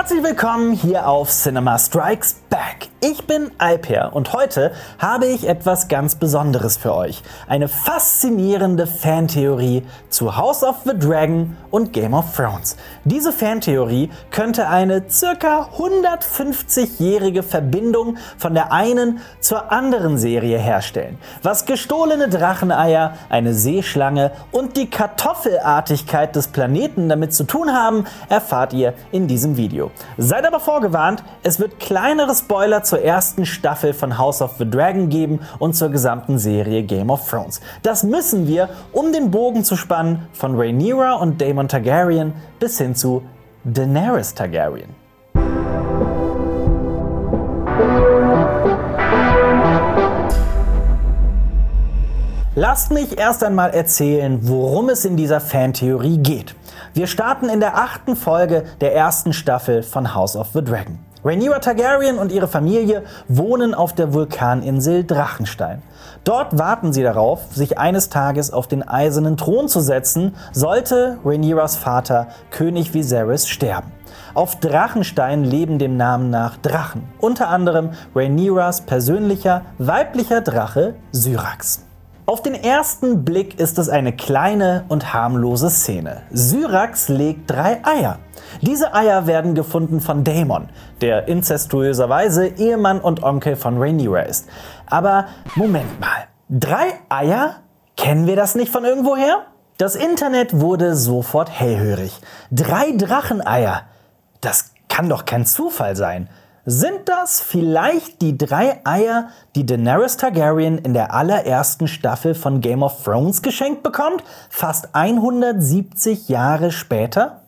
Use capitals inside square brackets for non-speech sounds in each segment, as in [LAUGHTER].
Herzlich willkommen hier auf Cinema Strikes Back. Ich bin Alper und heute habe ich etwas ganz Besonderes für euch. Eine faszinierende Fantheorie zu House of the Dragon und Game of Thrones. Diese Fantheorie könnte eine circa 150-jährige Verbindung von der einen zur anderen Serie herstellen. Was gestohlene Dracheneier, eine Seeschlange und die Kartoffelartigkeit des Planeten damit zu tun haben, erfahrt ihr in diesem Video. Seid aber vorgewarnt, es wird kleinere Spoiler zur ersten Staffel von House of the Dragon geben und zur gesamten Serie Game of Thrones. Das müssen wir, um den Bogen zu spannen von Rhaenyra und Daemon Targaryen bis hin zu Daenerys Targaryen. Lasst mich erst einmal erzählen, worum es in dieser Fantheorie geht. Wir starten in der achten Folge der ersten Staffel von House of the Dragon. Rhaenyra Targaryen und ihre Familie wohnen auf der Vulkaninsel Drachenstein. Dort warten sie darauf, sich eines Tages auf den eisernen Thron zu setzen, sollte Rhaenyras Vater König Viserys sterben. Auf Drachenstein leben dem Namen nach Drachen, unter anderem Rhaenyras persönlicher weiblicher Drache Syrax. Auf den ersten Blick ist es eine kleine und harmlose Szene. Syrax legt drei Eier. Diese Eier werden gefunden von Daemon, der inzestuöserweise Ehemann und Onkel von Rhaenyra ist. Aber Moment mal, drei Eier? Kennen wir das nicht von irgendwoher? Das Internet wurde sofort hellhörig. Drei Dracheneier. Das kann doch kein Zufall sein. Sind das vielleicht die drei Eier, die Daenerys Targaryen in der allerersten Staffel von Game of Thrones geschenkt bekommt? Fast 170 Jahre später?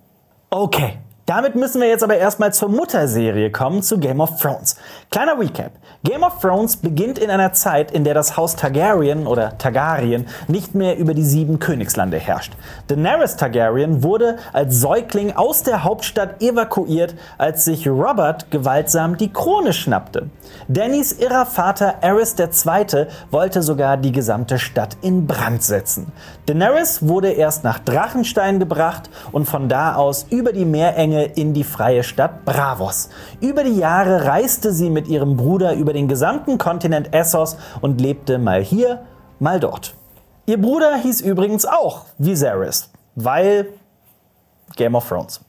Okay, damit müssen wir jetzt aber erstmal zur Mutterserie kommen, zu Game of Thrones. Kleiner Recap. Game of Thrones beginnt in einer Zeit, in der das Haus Targaryen oder Targaryen nicht mehr über die sieben Königslande herrscht. Daenerys Targaryen wurde als Säugling aus der Hauptstadt evakuiert, als sich Robert gewaltsam die Krone schnappte. Dannys irrer Vater Aerys II. wollte sogar die gesamte Stadt in Brand setzen. Daenerys wurde erst nach Drachenstein gebracht und von da aus über die Meerenge in die freie Stadt Bravos. Über die Jahre reiste sie mit ihrem Bruder über den gesamten Kontinent Essos und lebte mal hier, mal dort. Ihr Bruder hieß übrigens auch Viserys, weil Game of Thrones.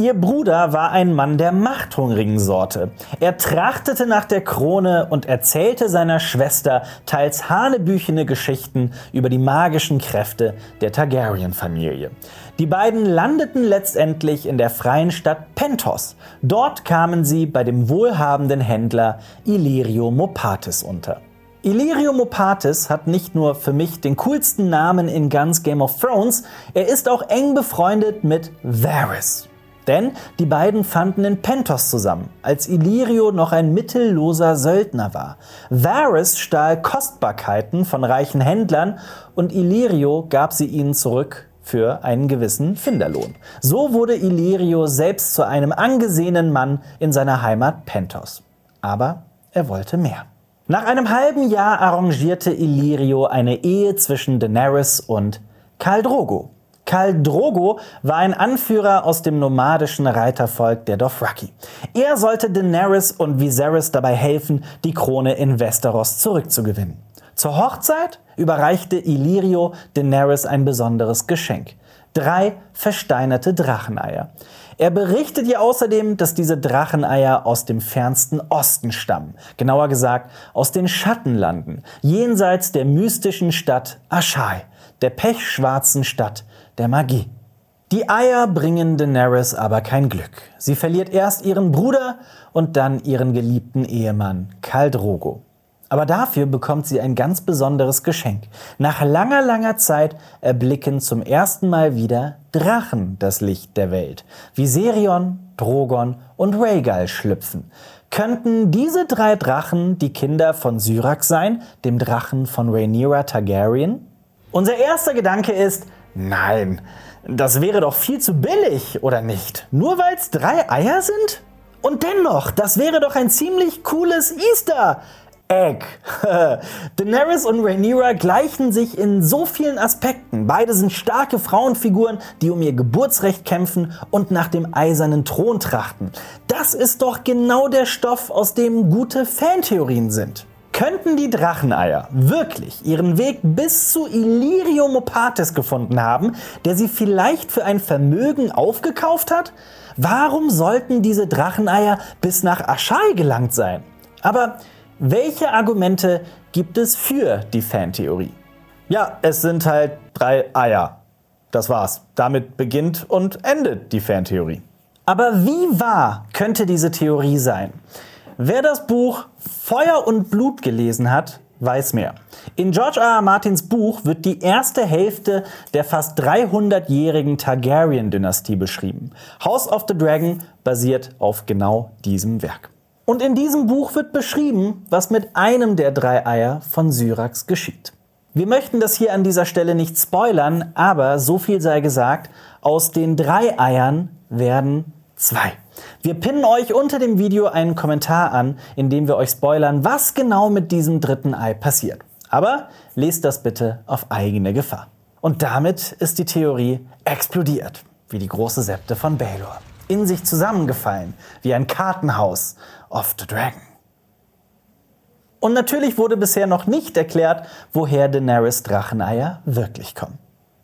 Ihr Bruder war ein Mann der machthungrigen Sorte. Er trachtete nach der Krone und erzählte seiner Schwester teils hanebüchene Geschichten über die magischen Kräfte der Targaryen-Familie. Die beiden landeten letztendlich in der freien Stadt Pentos. Dort kamen sie bei dem wohlhabenden Händler Illyrio Mopatis unter. Illyrio Mopatis hat nicht nur für mich den coolsten Namen in ganz Game of Thrones, er ist auch eng befreundet mit Varys. Denn die beiden fanden in Pentos zusammen, als Illyrio noch ein mittelloser Söldner war. Varys stahl Kostbarkeiten von reichen Händlern und Illyrio gab sie ihnen zurück für einen gewissen Finderlohn. So wurde Illyrio selbst zu einem angesehenen Mann in seiner Heimat Pentos. Aber er wollte mehr. Nach einem halben Jahr arrangierte Illyrio eine Ehe zwischen Daenerys und Khal Drogo. Khal Drogo war ein Anführer aus dem nomadischen Reitervolk der Dothraki. Er sollte Daenerys und Viserys dabei helfen, die Krone in Westeros zurückzugewinnen. Zur Hochzeit überreichte Illyrio Daenerys ein besonderes Geschenk. Drei versteinerte Dracheneier. Er berichtet ihr außerdem, dass diese Dracheneier aus dem fernsten Osten stammen. Genauer gesagt aus den Schattenlanden, jenseits der mystischen Stadt Ashai, der pechschwarzen Stadt der Magie. Die Eier bringen Daenerys aber kein Glück. Sie verliert erst ihren Bruder und dann ihren geliebten Ehemann Khal Drogo. Aber dafür bekommt sie ein ganz besonderes Geschenk. Nach langer, langer Zeit erblicken zum ersten Mal wieder Drachen das Licht der Welt. Viserion, Drogon und Rhaegal schlüpfen. Könnten diese drei Drachen die Kinder von Syrax sein, dem Drachen von Rhaenyra Targaryen? Unser erster Gedanke ist, Nein, das wäre doch viel zu billig, oder nicht? Nur weil es drei Eier sind? Und dennoch, das wäre doch ein ziemlich cooles Easter. Egg. [LAUGHS] Daenerys und Rhaenyra gleichen sich in so vielen Aspekten. Beide sind starke Frauenfiguren, die um ihr Geburtsrecht kämpfen und nach dem eisernen Thron trachten. Das ist doch genau der Stoff, aus dem gute Fantheorien sind. Könnten die Dracheneier wirklich ihren Weg bis zu Illyrium Opatis gefunden haben, der sie vielleicht für ein Vermögen aufgekauft hat? Warum sollten diese Dracheneier bis nach Aschai gelangt sein? Aber welche Argumente gibt es für die Fantheorie? Ja, es sind halt drei Eier. Das war's. Damit beginnt und endet die Fantheorie. Aber wie wahr könnte diese Theorie sein? Wer das Buch Feuer und Blut gelesen hat, weiß mehr. In George R. R. Martins Buch wird die erste Hälfte der fast 300-jährigen Targaryen-Dynastie beschrieben. House of the Dragon basiert auf genau diesem Werk. Und in diesem Buch wird beschrieben, was mit einem der drei Eier von Syrax geschieht. Wir möchten das hier an dieser Stelle nicht spoilern, aber so viel sei gesagt, aus den drei Eiern werden 2. Wir pinnen euch unter dem Video einen Kommentar an, in dem wir euch spoilern, was genau mit diesem dritten Ei passiert. Aber lest das bitte auf eigene Gefahr. Und damit ist die Theorie explodiert, wie die große Septe von Baelor. In sich zusammengefallen, wie ein Kartenhaus of the Dragon. Und natürlich wurde bisher noch nicht erklärt, woher Daenerys Dracheneier wirklich kommen.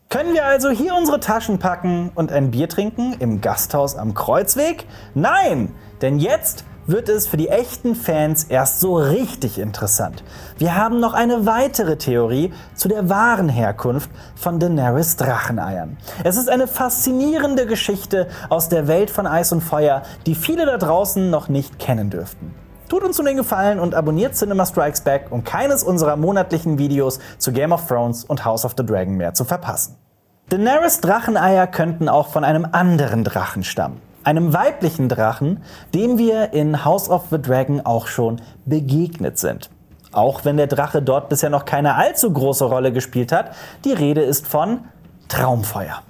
Können wir also hier unsere Taschen packen und ein Bier trinken im Gasthaus am Kreuzweg? Nein, denn jetzt wird es für die echten Fans erst so richtig interessant. Wir haben noch eine weitere Theorie zu der wahren Herkunft von Daenerys Dracheneiern. Es ist eine faszinierende Geschichte aus der Welt von Eis und Feuer, die viele da draußen noch nicht kennen dürften. Tut uns nun den Gefallen und abonniert Cinema Strikes Back, um keines unserer monatlichen Videos zu Game of Thrones und House of the Dragon mehr zu verpassen. Daenerys Dracheneier könnten auch von einem anderen Drachen stammen. Einem weiblichen Drachen, dem wir in House of the Dragon auch schon begegnet sind. Auch wenn der Drache dort bisher noch keine allzu große Rolle gespielt hat, die Rede ist von Traumfeuer.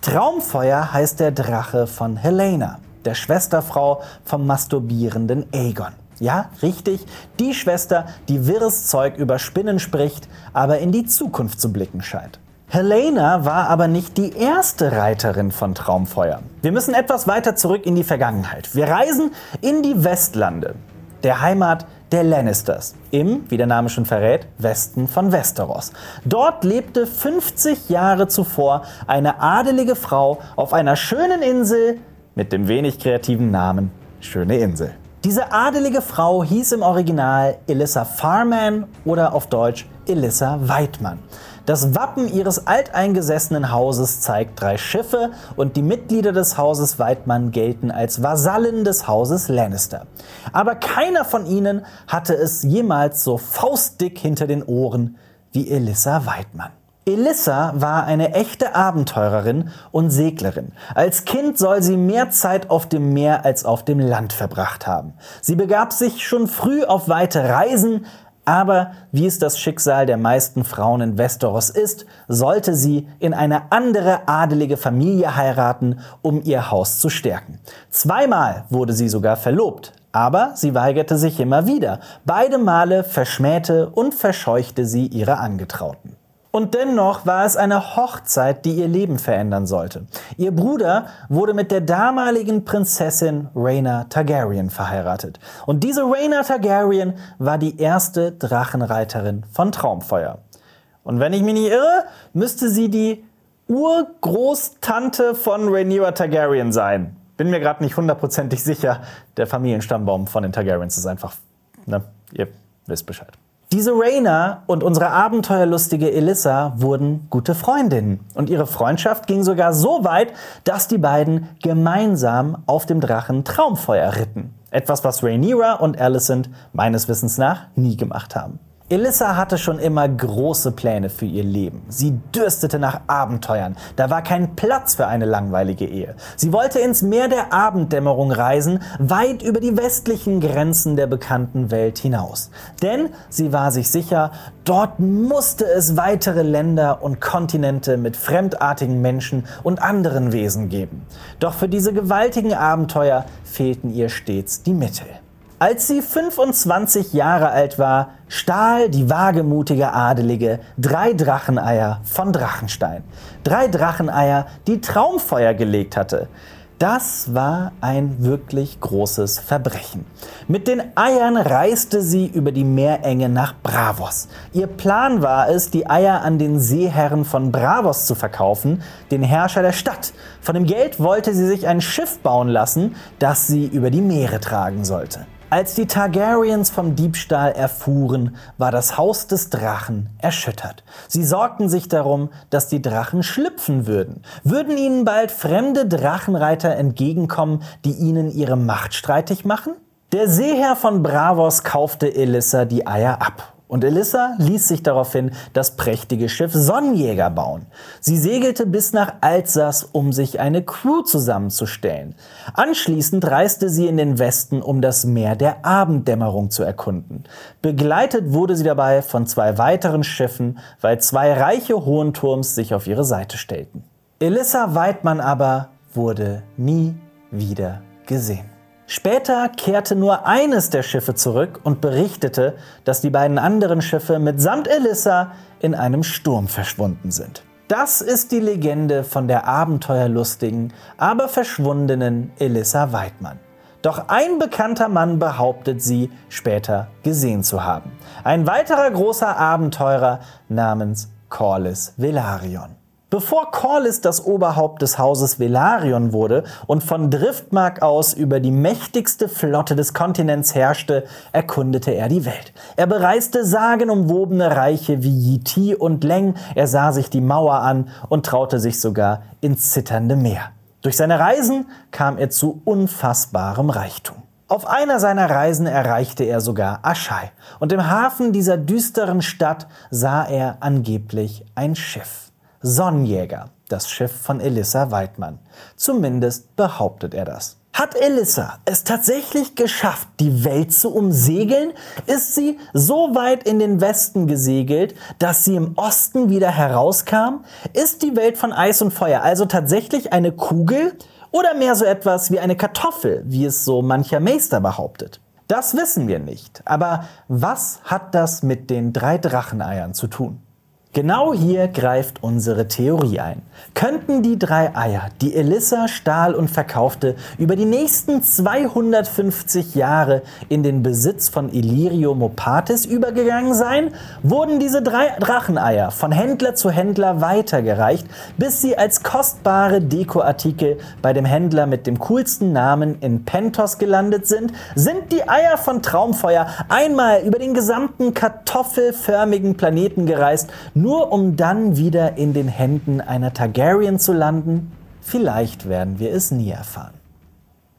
Traumfeuer heißt der Drache von Helena, der Schwesterfrau vom masturbierenden Aegon. Ja, richtig, die Schwester, die wirres Zeug über Spinnen spricht, aber in die Zukunft zu blicken scheint. Helena war aber nicht die erste Reiterin von Traumfeuer. Wir müssen etwas weiter zurück in die Vergangenheit. Wir reisen in die Westlande, der Heimat der Lannisters, im, wie der Name schon verrät, Westen von Westeros. Dort lebte 50 Jahre zuvor eine adelige Frau auf einer schönen Insel mit dem wenig kreativen Namen Schöne Insel. Diese adelige Frau hieß im Original Elissa Farman oder auf Deutsch Elissa Weidmann. Das Wappen ihres alteingesessenen Hauses zeigt drei Schiffe und die Mitglieder des Hauses Weidmann gelten als Vasallen des Hauses Lannister. Aber keiner von ihnen hatte es jemals so faustdick hinter den Ohren wie Elissa Weidmann. Elissa war eine echte Abenteurerin und Seglerin. Als Kind soll sie mehr Zeit auf dem Meer als auf dem Land verbracht haben. Sie begab sich schon früh auf weite Reisen, aber wie es das Schicksal der meisten Frauen in Westeros ist, sollte sie in eine andere adelige Familie heiraten, um ihr Haus zu stärken. Zweimal wurde sie sogar verlobt, aber sie weigerte sich immer wieder. Beide Male verschmähte und verscheuchte sie ihre Angetrauten. Und dennoch war es eine Hochzeit, die ihr Leben verändern sollte. Ihr Bruder wurde mit der damaligen Prinzessin Rhaena Targaryen verheiratet. Und diese Rhaena Targaryen war die erste Drachenreiterin von Traumfeuer. Und wenn ich mich nicht irre, müsste sie die Urgroßtante von Rhaenyra Targaryen sein. Bin mir gerade nicht hundertprozentig sicher. Der Familienstammbaum von den Targaryens ist einfach, ne, ihr wisst Bescheid. Diese Raina und unsere abenteuerlustige Elissa wurden gute Freundinnen. Und ihre Freundschaft ging sogar so weit, dass die beiden gemeinsam auf dem Drachen Traumfeuer ritten. Etwas, was Rhaenyra und Alicent meines Wissens nach nie gemacht haben. Elissa hatte schon immer große Pläne für ihr Leben. Sie dürstete nach Abenteuern. Da war kein Platz für eine langweilige Ehe. Sie wollte ins Meer der Abenddämmerung reisen, weit über die westlichen Grenzen der bekannten Welt hinaus. Denn sie war sich sicher, dort musste es weitere Länder und Kontinente mit fremdartigen Menschen und anderen Wesen geben. Doch für diese gewaltigen Abenteuer fehlten ihr stets die Mittel. Als sie 25 Jahre alt war, stahl die wagemutige Adelige drei Dracheneier von Drachenstein. Drei Dracheneier, die Traumfeuer gelegt hatte. Das war ein wirklich großes Verbrechen. Mit den Eiern reiste sie über die Meerenge nach Bravos. Ihr Plan war es, die Eier an den Seeherren von Bravos zu verkaufen, den Herrscher der Stadt. Von dem Geld wollte sie sich ein Schiff bauen lassen, das sie über die Meere tragen sollte. Als die Targaryens vom Diebstahl erfuhren, war das Haus des Drachen erschüttert. Sie sorgten sich darum, dass die Drachen schlüpfen würden. Würden ihnen bald fremde Drachenreiter entgegenkommen, die ihnen ihre Macht streitig machen? Der Seeherr von Bravos kaufte Elissa die Eier ab und Elissa ließ sich daraufhin das prächtige Schiff Sonnenjäger bauen. Sie segelte bis nach Alsace, um sich eine Crew zusammenzustellen. Anschließend reiste sie in den Westen, um das Meer der Abenddämmerung zu erkunden. Begleitet wurde sie dabei von zwei weiteren Schiffen, weil zwei reiche Hohenturms sich auf ihre Seite stellten. Elissa Weidmann aber wurde nie wieder gesehen. Später kehrte nur eines der Schiffe zurück und berichtete, dass die beiden anderen Schiffe mitsamt Elissa in einem Sturm verschwunden sind. Das ist die Legende von der abenteuerlustigen, aber verschwundenen Elissa Weidmann. Doch ein bekannter Mann behauptet sie später gesehen zu haben. Ein weiterer großer Abenteurer namens Corlys Velaryon. Bevor Corlys das Oberhaupt des Hauses Velaryon wurde und von Driftmark aus über die mächtigste Flotte des Kontinents herrschte, erkundete er die Welt. Er bereiste sagenumwobene Reiche wie Yiti und Leng, er sah sich die Mauer an und traute sich sogar ins zitternde Meer. Durch seine Reisen kam er zu unfassbarem Reichtum. Auf einer seiner Reisen erreichte er sogar Aschai und im Hafen dieser düsteren Stadt sah er angeblich ein Schiff. Sonnenjäger, das Schiff von Elissa Weidmann. Zumindest behauptet er das. Hat Elissa es tatsächlich geschafft, die Welt zu umsegeln? Ist sie so weit in den Westen gesegelt, dass sie im Osten wieder herauskam? Ist die Welt von Eis und Feuer also tatsächlich eine Kugel oder mehr so etwas wie eine Kartoffel, wie es so mancher Meister behauptet? Das wissen wir nicht. Aber was hat das mit den drei Dracheneiern zu tun? Genau hier greift unsere Theorie ein. Könnten die drei Eier, die Elissa stahl und verkaufte, über die nächsten 250 Jahre in den Besitz von Illyrio Mopatis übergegangen sein? Wurden diese drei Dracheneier von Händler zu Händler weitergereicht, bis sie als kostbare Dekoartikel bei dem Händler mit dem coolsten Namen in Pentos gelandet sind? Sind die Eier von Traumfeuer einmal über den gesamten kartoffelförmigen Planeten gereist, nur um dann wieder in den Händen einer Targaryen zu landen? Vielleicht werden wir es nie erfahren.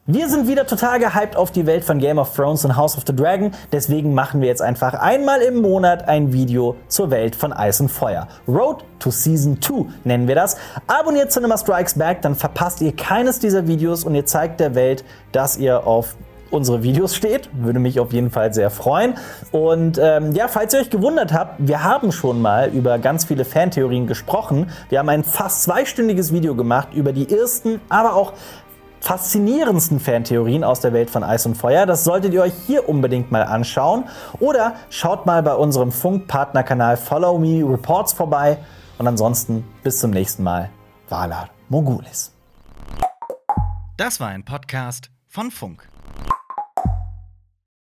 Wir sind wieder total gehypt auf die Welt von Game of Thrones und House of the Dragon, deswegen machen wir jetzt einfach einmal im Monat ein Video zur Welt von Eis und Feuer. Road to Season 2 nennen wir das. Abonniert Cinema Strikes Back, dann verpasst ihr keines dieser Videos und ihr zeigt der Welt, dass ihr auf unsere Videos steht. Würde mich auf jeden Fall sehr freuen. Und ähm, ja, falls ihr euch gewundert habt, wir haben schon mal über ganz viele Fantheorien gesprochen. Wir haben ein fast zweistündiges Video gemacht über die ersten, aber auch faszinierendsten Fantheorien aus der Welt von Eis und Feuer. Das solltet ihr euch hier unbedingt mal anschauen. Oder schaut mal bei unserem Funk-Partnerkanal Follow Me Reports vorbei. Und ansonsten bis zum nächsten Mal. Valar Mogulis. Das war ein Podcast von Funk.